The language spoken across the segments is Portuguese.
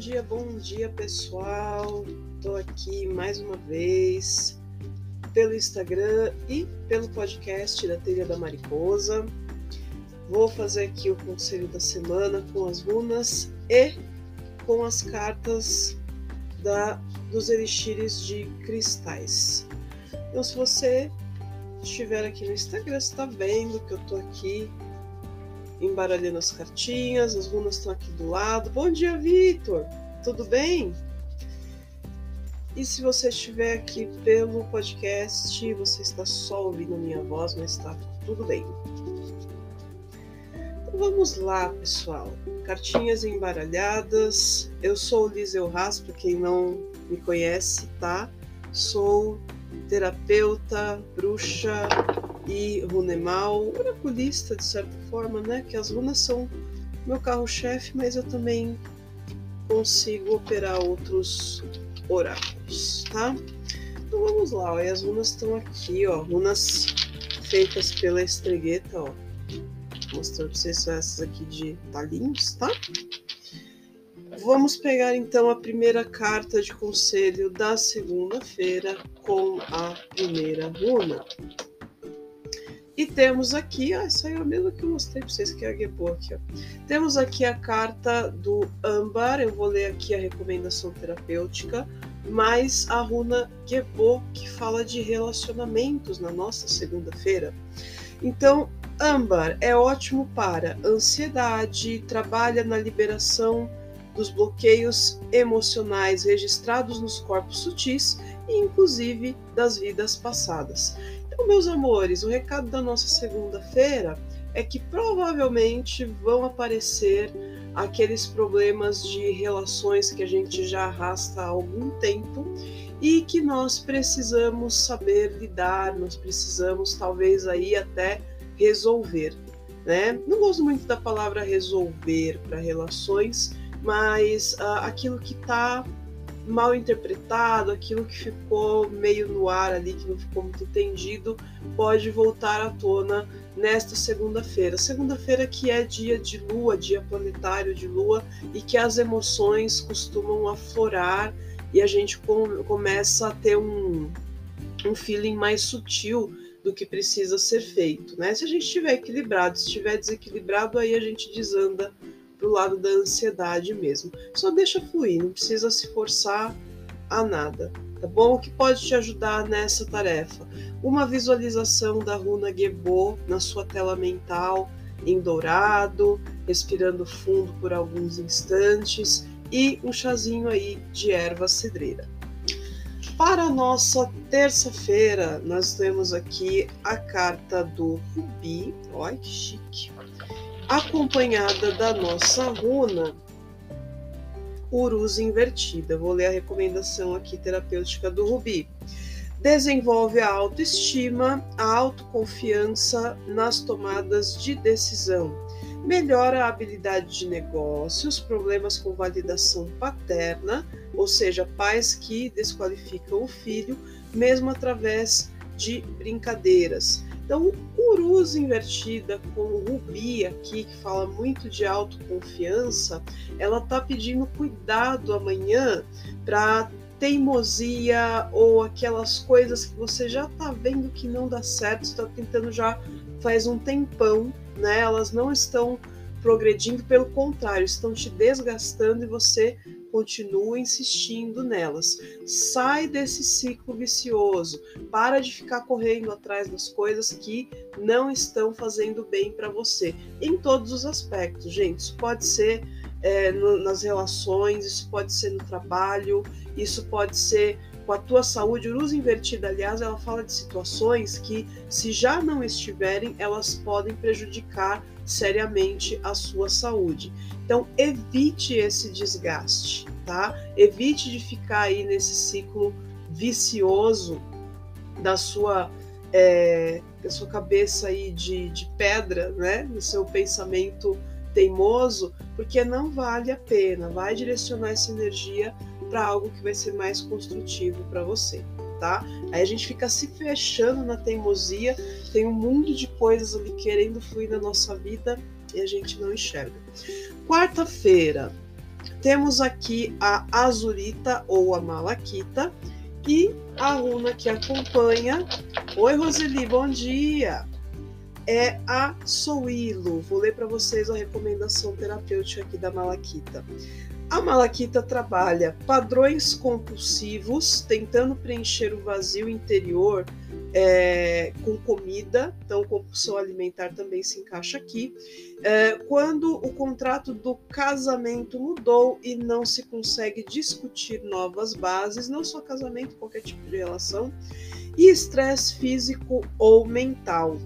dia, bom dia pessoal. Estou aqui mais uma vez pelo Instagram e pelo podcast da Telha da Mariposa. Vou fazer aqui o conselho da semana com as runas e com as cartas da, dos elixires de cristais. Então, se você estiver aqui no Instagram, está vendo que eu estou aqui embaralhando as cartinhas, as runas estão aqui do lado. Bom dia, Vitor! Tudo bem? E se você estiver aqui pelo podcast, você está só ouvindo minha voz, mas está tudo bem. Então vamos lá, pessoal. Cartinhas embaralhadas. Eu sou Liseu Haas, para quem não me conhece, tá? Sou terapeuta, bruxa, e runemal, oraculista de certa forma, né? Que as runas são meu carro-chefe, mas eu também consigo operar outros oráculos, tá? Então vamos lá, ó, as runas estão aqui, ó, runas feitas pela estregueta, ó. Vou mostrar pra vocês são essas aqui de talinhos, tá? Vamos pegar então a primeira carta de conselho da segunda-feira com a primeira runa. E temos aqui, ah, essa é a mesma que eu mostrei para vocês, que é a Gebo aqui, ó. Temos aqui a carta do âmbar, eu vou ler aqui a recomendação terapêutica, mais a runa Gebo, que fala de relacionamentos na nossa segunda-feira. Então, âmbar é ótimo para ansiedade, trabalha na liberação dos bloqueios emocionais registrados nos corpos sutis e inclusive das vidas passadas. Então, meus amores, o recado da nossa segunda-feira é que provavelmente vão aparecer aqueles problemas de relações que a gente já arrasta há algum tempo e que nós precisamos saber lidar, nós precisamos talvez aí até resolver, né? Não gosto muito da palavra resolver para relações, mas uh, aquilo que está mal interpretado, aquilo que ficou meio no ar ali, que não ficou muito entendido, pode voltar à tona nesta segunda-feira. Segunda-feira que é dia de lua, dia planetário de lua, e que as emoções costumam aflorar e a gente com, começa a ter um, um feeling mais sutil do que precisa ser feito, né? Se a gente estiver equilibrado, se estiver desequilibrado, aí a gente desanda pro lado da ansiedade mesmo. Só deixa fluir, não precisa se forçar a nada, tá bom? O que pode te ajudar nessa tarefa? Uma visualização da runa Gebo na sua tela mental, em dourado, respirando fundo por alguns instantes e um chazinho aí de erva cedreira. Para a nossa terça-feira, nós temos aqui a carta do Rubi, olha que chique, acompanhada da nossa runa Urus invertida. Vou ler a recomendação aqui terapêutica do Rubi. Desenvolve a autoestima, a autoconfiança nas tomadas de decisão. Melhora a habilidade de negócios, problemas com validação paterna, ou seja, pais que desqualificam o filho, mesmo através de brincadeiras então, Urus invertida com Rubi aqui, que fala muito de autoconfiança, ela tá pedindo cuidado amanhã para teimosia ou aquelas coisas que você já tá vendo que não dá certo, está tentando já faz um tempão, né? Elas não estão progredindo, pelo contrário, estão te desgastando e você continua insistindo nelas. Sai desse ciclo vicioso. Para de ficar correndo atrás das coisas que não estão fazendo bem para você. Em todos os aspectos, gente. Isso pode ser é, no, nas relações, isso pode ser no trabalho, isso pode ser com a tua saúde. Luz invertida, aliás, ela fala de situações que, se já não estiverem, elas podem prejudicar seriamente a sua saúde. Então, evite esse desgaste, tá? Evite de ficar aí nesse ciclo vicioso da sua é, da sua cabeça aí de, de pedra, né? Do seu pensamento teimoso, porque não vale a pena. Vai direcionar essa energia para algo que vai ser mais construtivo para você, tá? Aí a gente fica se fechando na teimosia, tem um mundo de coisas ali querendo fluir na nossa vida e a gente não enxerga. Quarta-feira, temos aqui a azurita ou a malaquita e a runa que acompanha. Oi, Roseli, bom dia! É a Souilo. Vou ler para vocês a recomendação terapêutica aqui da malaquita. A malaquita trabalha padrões compulsivos, tentando preencher o vazio interior é, com comida, então compulsão alimentar também se encaixa aqui. É, quando o contrato do casamento mudou e não se consegue discutir novas bases, não só casamento, qualquer tipo de relação, e estresse físico ou mental.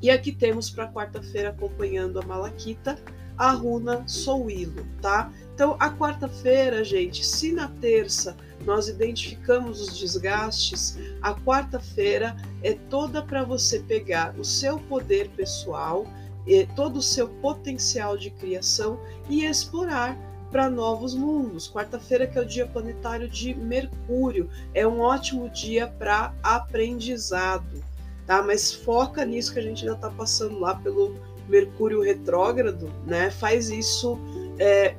E aqui temos para quarta-feira, acompanhando a Malaquita, a runa Souilo, tá? Então, a quarta-feira, gente, se na terça nós identificamos os desgastes, a quarta-feira é toda para você pegar o seu poder pessoal, todo o seu potencial de criação e explorar para novos mundos. Quarta-feira, que é o dia planetário de Mercúrio, é um ótimo dia para aprendizado, tá? Mas foca nisso que a gente ainda está passando lá pelo Mercúrio retrógrado, né? Faz isso é,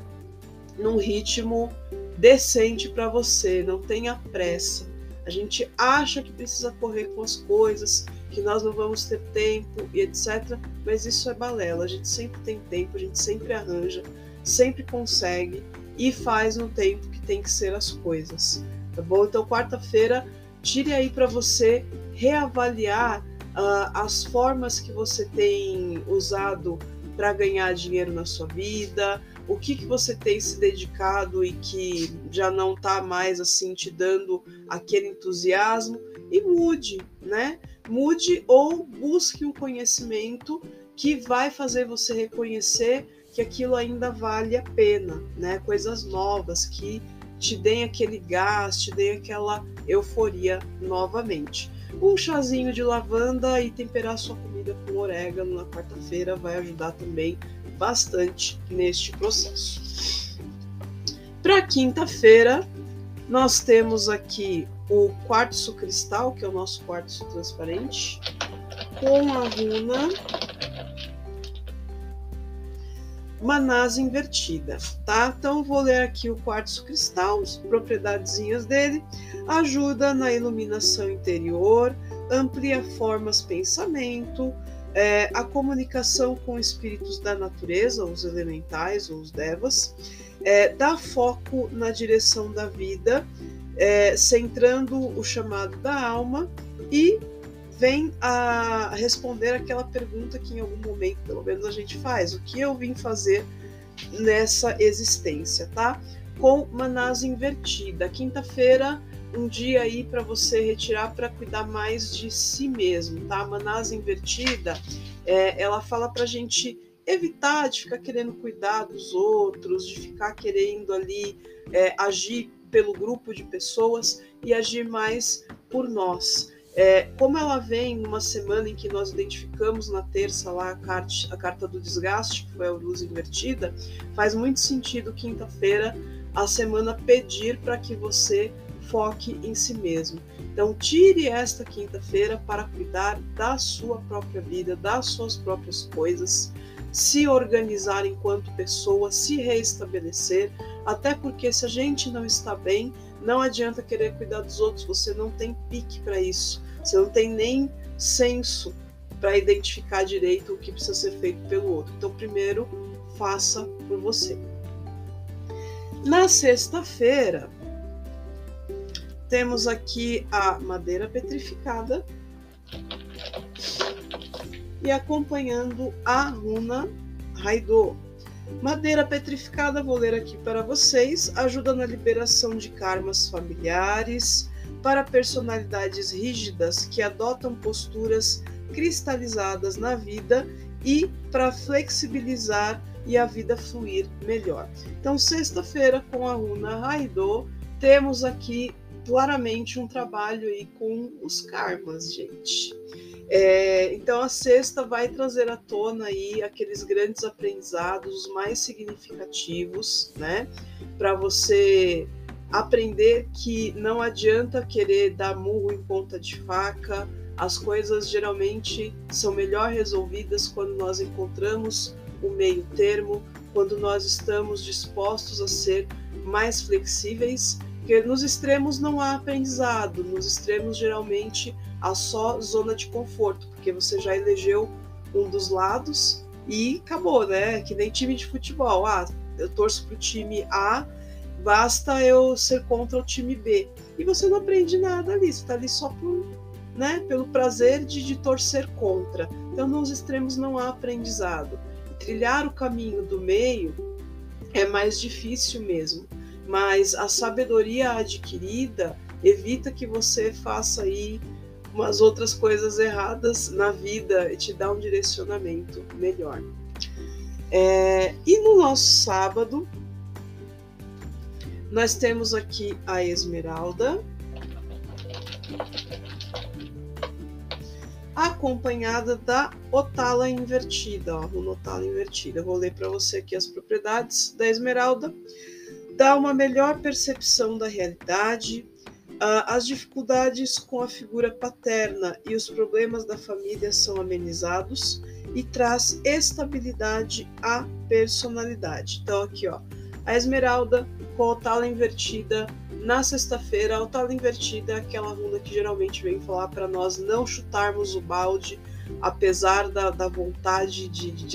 num ritmo decente para você, não tenha pressa. A gente acha que precisa correr com as coisas, que nós não vamos ter tempo e etc. Mas isso é balela. A gente sempre tem tempo, a gente sempre arranja, sempre consegue e faz no tempo que tem que ser as coisas. Tá bom? Então, quarta-feira, tire aí para você reavaliar uh, as formas que você tem usado para ganhar dinheiro na sua vida, o que, que você tem se dedicado e que já não está mais assim te dando aquele entusiasmo e mude, né? Mude ou busque um conhecimento que vai fazer você reconhecer que aquilo ainda vale a pena, né? Coisas novas que te deem aquele gás, te deem aquela euforia novamente. Um chazinho de lavanda e temperar sua comida com orégano na quarta-feira vai ajudar também bastante neste processo. Para quinta-feira, nós temos aqui o quartzo cristal, que é o nosso quartzo transparente, com a runa Manasa invertida, tá? Então vou ler aqui o quartzo cristal, as propriedadezinhas dele. Ajuda na iluminação interior, amplia formas pensamento, é, a comunicação com espíritos da natureza, os elementais ou os devas, é, dá foco na direção da vida, é, centrando o chamado da alma e vem a responder aquela pergunta que em algum momento, pelo menos, a gente faz: o que eu vim fazer nessa existência, tá? Com Manasa invertida. Quinta-feira um dia aí para você retirar para cuidar mais de si mesmo, tá? A manasa invertida, é, ela fala para gente evitar de ficar querendo cuidar dos outros, de ficar querendo ali é, agir pelo grupo de pessoas e agir mais por nós. É, como ela vem numa semana em que nós identificamos na terça lá a a carta do desgaste, que foi a luz invertida, faz muito sentido quinta-feira a semana pedir para que você foque em si mesmo. Então, tire esta quinta-feira para cuidar da sua própria vida, das suas próprias coisas, se organizar enquanto pessoa, se reestabelecer, até porque se a gente não está bem, não adianta querer cuidar dos outros, você não tem pique para isso, você não tem nem senso para identificar direito o que precisa ser feito pelo outro. Então, primeiro, faça por você. Na sexta-feira, temos aqui a madeira petrificada e acompanhando a runa Raidô. Madeira petrificada, vou ler aqui para vocês, ajuda na liberação de karmas familiares, para personalidades rígidas que adotam posturas cristalizadas na vida e para flexibilizar e a vida fluir melhor. Então, sexta-feira, com a runa Raidô, temos aqui claramente um trabalho aí com os karmas, gente. É, então a sexta vai trazer à tona aí aqueles grandes aprendizados mais significativos, né? Para você aprender que não adianta querer dar murro em ponta de faca, as coisas geralmente são melhor resolvidas quando nós encontramos o meio termo, quando nós estamos dispostos a ser mais flexíveis, porque nos extremos não há aprendizado, nos extremos geralmente há só zona de conforto, porque você já elegeu um dos lados e acabou, né? Que nem time de futebol. Ah, eu torço pro time A, basta eu ser contra o time B. E você não aprende nada ali, você tá ali só por, né, pelo prazer de, de torcer contra. Então, nos extremos não há aprendizado. Trilhar o caminho do meio é mais difícil mesmo, mas a sabedoria adquirida evita que você faça aí umas outras coisas erradas na vida e te dá um direcionamento melhor. É, e no nosso sábado, nós temos aqui a Esmeralda, acompanhada da Otala invertida, ó, runa Otala invertida. vou ler para você aqui as propriedades da Esmeralda. Dá uma melhor percepção da realidade, as dificuldades com a figura paterna e os problemas da família são amenizados e traz estabilidade à personalidade. Então, aqui, ó, a Esmeralda com a tala invertida na sexta-feira. A tala invertida é aquela runa que geralmente vem falar para nós não chutarmos o balde, apesar da, da vontade de, de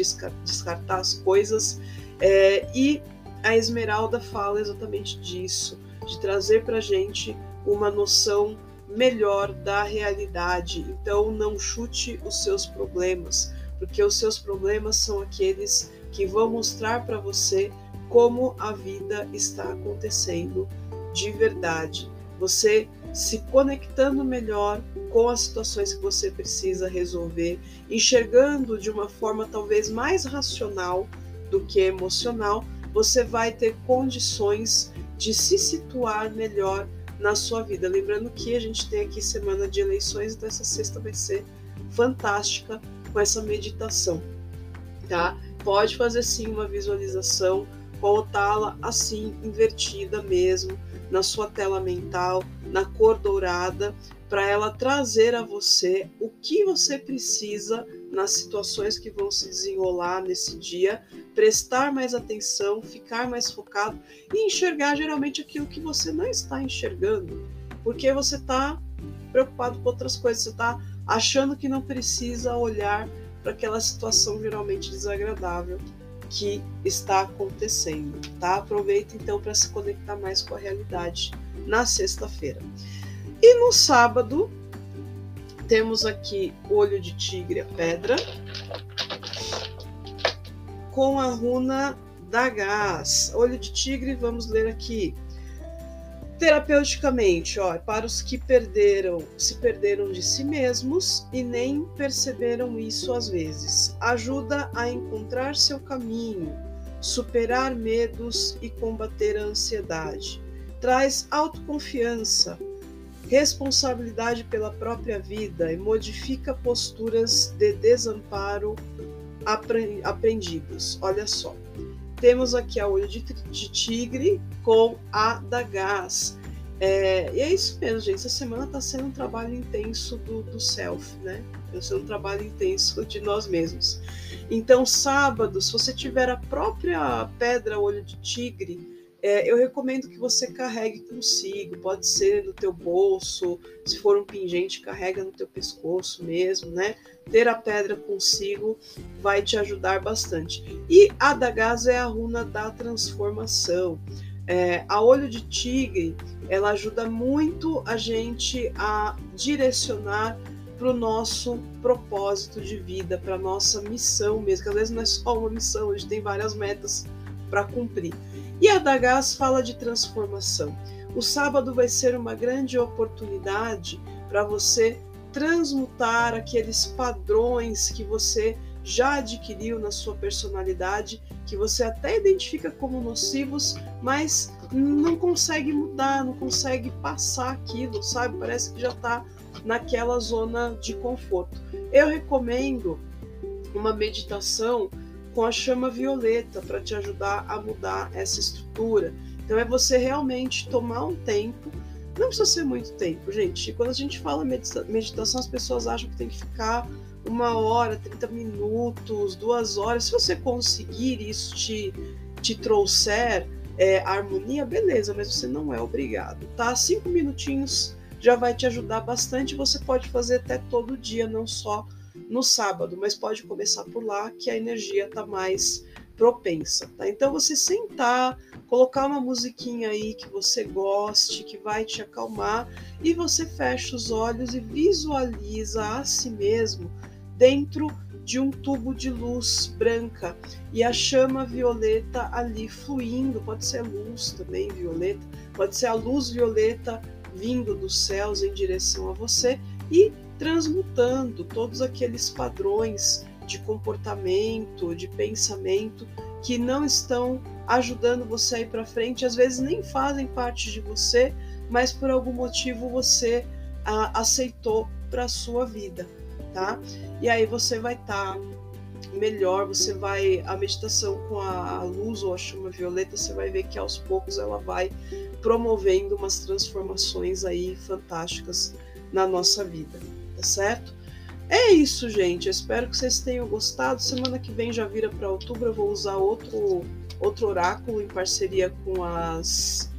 descartar as coisas. É, e a Esmeralda fala exatamente disso, de trazer para gente uma noção melhor da realidade. Então, não chute os seus problemas, porque os seus problemas são aqueles que vão mostrar para você como a vida está acontecendo de verdade. Você se conectando melhor com as situações que você precisa resolver, enxergando de uma forma talvez mais racional do que emocional, você vai ter condições de se situar melhor na sua vida. Lembrando que a gente tem aqui semana de eleições, então essa sexta vai ser fantástica com essa meditação, tá? Pode fazer sim uma visualização, voltá-la assim, invertida mesmo, na sua tela mental, na cor dourada, para ela trazer a você o que você precisa nas situações que vão se desenrolar nesse dia, prestar mais atenção, ficar mais focado e enxergar geralmente aquilo que você não está enxergando, porque você está preocupado com outras coisas, você está achando que não precisa olhar para aquela situação geralmente desagradável que está acontecendo, tá? Aproveita então para se conectar mais com a realidade na sexta-feira. E no sábado, temos aqui olho de tigre, a pedra, com a runa da gás. Olho de tigre, vamos ler aqui. Terapeuticamente, ó, para os que perderam, se perderam de si mesmos e nem perceberam isso às vezes. Ajuda a encontrar seu caminho, superar medos e combater a ansiedade. Traz autoconfiança, responsabilidade pela própria vida e modifica posturas de desamparo aprendidos. Olha só. Temos aqui a olho de, de tigre com a da gás. É, e é isso mesmo, gente. Essa semana está sendo um trabalho intenso do, do self, né? Está sendo um trabalho intenso de nós mesmos. Então, sábado, se você tiver a própria pedra olho de tigre, é, eu recomendo que você carregue consigo, pode ser no teu bolso, se for um pingente, carrega no teu pescoço mesmo, né? Ter a pedra consigo vai te ajudar bastante. E a da gás é a runa da transformação. É, a olho de tigre, ela ajuda muito a gente a direcionar para o nosso propósito de vida, para nossa missão mesmo, que às vezes não é só uma missão, a gente tem várias metas para cumprir. E a Dagás fala de transformação. O sábado vai ser uma grande oportunidade para você transmutar aqueles padrões que você já adquiriu na sua personalidade, que você até identifica como nocivos, mas não consegue mudar, não consegue passar aquilo, sabe? Parece que já está naquela zona de conforto. Eu recomendo uma meditação com a chama violeta para te ajudar a mudar essa estrutura. Então é você realmente tomar um tempo Não precisa ser muito tempo, gente. Quando a gente fala meditação, as pessoas acham que tem que ficar uma hora, 30 minutos, duas horas. Se você conseguir isso te, te trouxer é, harmonia, beleza, mas você não é obrigado, tá? Cinco minutinhos já vai te ajudar bastante. Você pode fazer até todo dia, não só no sábado, mas pode começar por lá que a energia tá mais propensa, tá? Então você sentar, colocar uma musiquinha aí que você goste, que vai te acalmar, e você fecha os olhos e visualiza a si mesmo dentro de um tubo de luz branca e a chama violeta ali fluindo, pode ser luz também violeta, pode ser a luz violeta vindo dos céus em direção a você e transmutando todos aqueles padrões de comportamento, de pensamento que não estão ajudando você a ir para frente, às vezes nem fazem parte de você, mas por algum motivo você a, aceitou para a sua vida, tá? E aí você vai estar tá melhor, você vai a meditação com a luz ou a chama violeta, você vai ver que aos poucos ela vai promovendo umas transformações aí fantásticas na nossa vida, tá certo? É isso, gente. Eu espero que vocês tenham gostado. Semana que vem já vira para outubro. Eu vou usar outro, outro oráculo em parceria com as,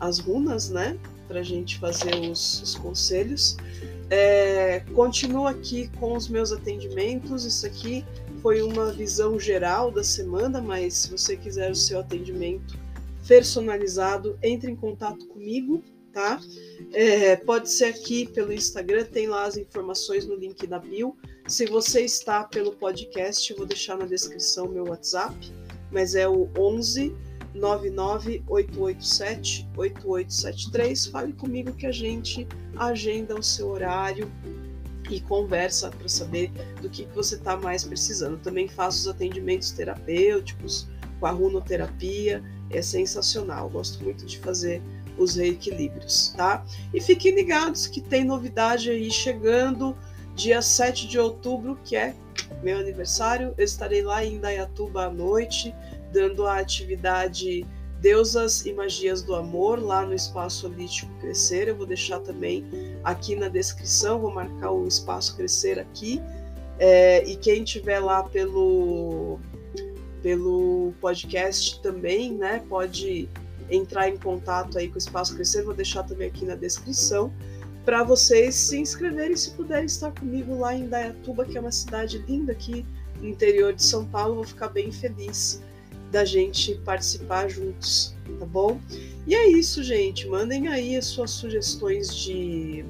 as runas, né? Para gente fazer os, os conselhos. É, continuo aqui com os meus atendimentos. Isso aqui foi uma visão geral da semana, mas se você quiser o seu atendimento personalizado, entre em contato comigo tá? É, pode ser aqui pelo Instagram, tem lá as informações no link da bio. Se você está pelo podcast, eu vou deixar na descrição meu WhatsApp, mas é o 11 99887 8873. Fale comigo que a gente agenda o seu horário e conversa para saber do que, que você está mais precisando. Também faço os atendimentos terapêuticos com a runoterapia, é sensacional. Gosto muito de fazer os reequilíbrios, tá? E fiquem ligados que tem novidade aí chegando dia 7 de outubro, que é meu aniversário. Eu estarei lá em Indaiatuba à noite, dando a atividade Deusas e Magias do Amor, lá no Espaço Holístico Crescer. Eu vou deixar também aqui na descrição, vou marcar o Espaço Crescer aqui. É, e quem tiver lá pelo, pelo podcast também, né, pode entrar em contato aí com o Espaço Crescer, vou deixar também aqui na descrição, para vocês se inscreverem se puderem estar comigo lá em Dayatuba, que é uma cidade linda aqui no interior de São Paulo, vou ficar bem feliz da gente participar juntos, tá bom? E é isso, gente. Mandem aí as suas sugestões de,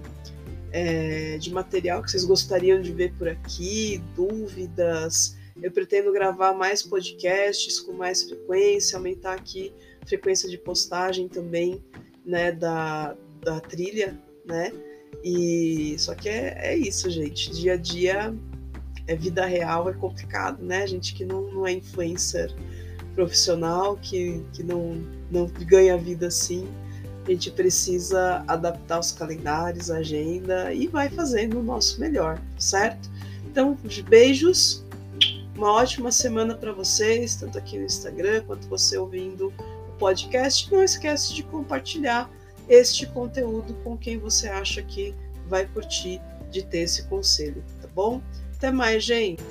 é, de material que vocês gostariam de ver por aqui, dúvidas. Eu pretendo gravar mais podcasts com mais frequência, aumentar aqui frequência de postagem também, né, da, da trilha, né? E só que é, é isso, gente. Dia a dia é vida real, é complicado, né? Gente que não, não é influencer profissional, que, que não, não ganha vida assim. A gente precisa adaptar os calendários, a agenda e vai fazendo o nosso melhor, certo? Então, beijos, uma ótima semana para vocês, tanto aqui no Instagram quanto você ouvindo podcast, não esquece de compartilhar este conteúdo com quem você acha que vai curtir de ter esse conselho, tá bom? Até mais, gente!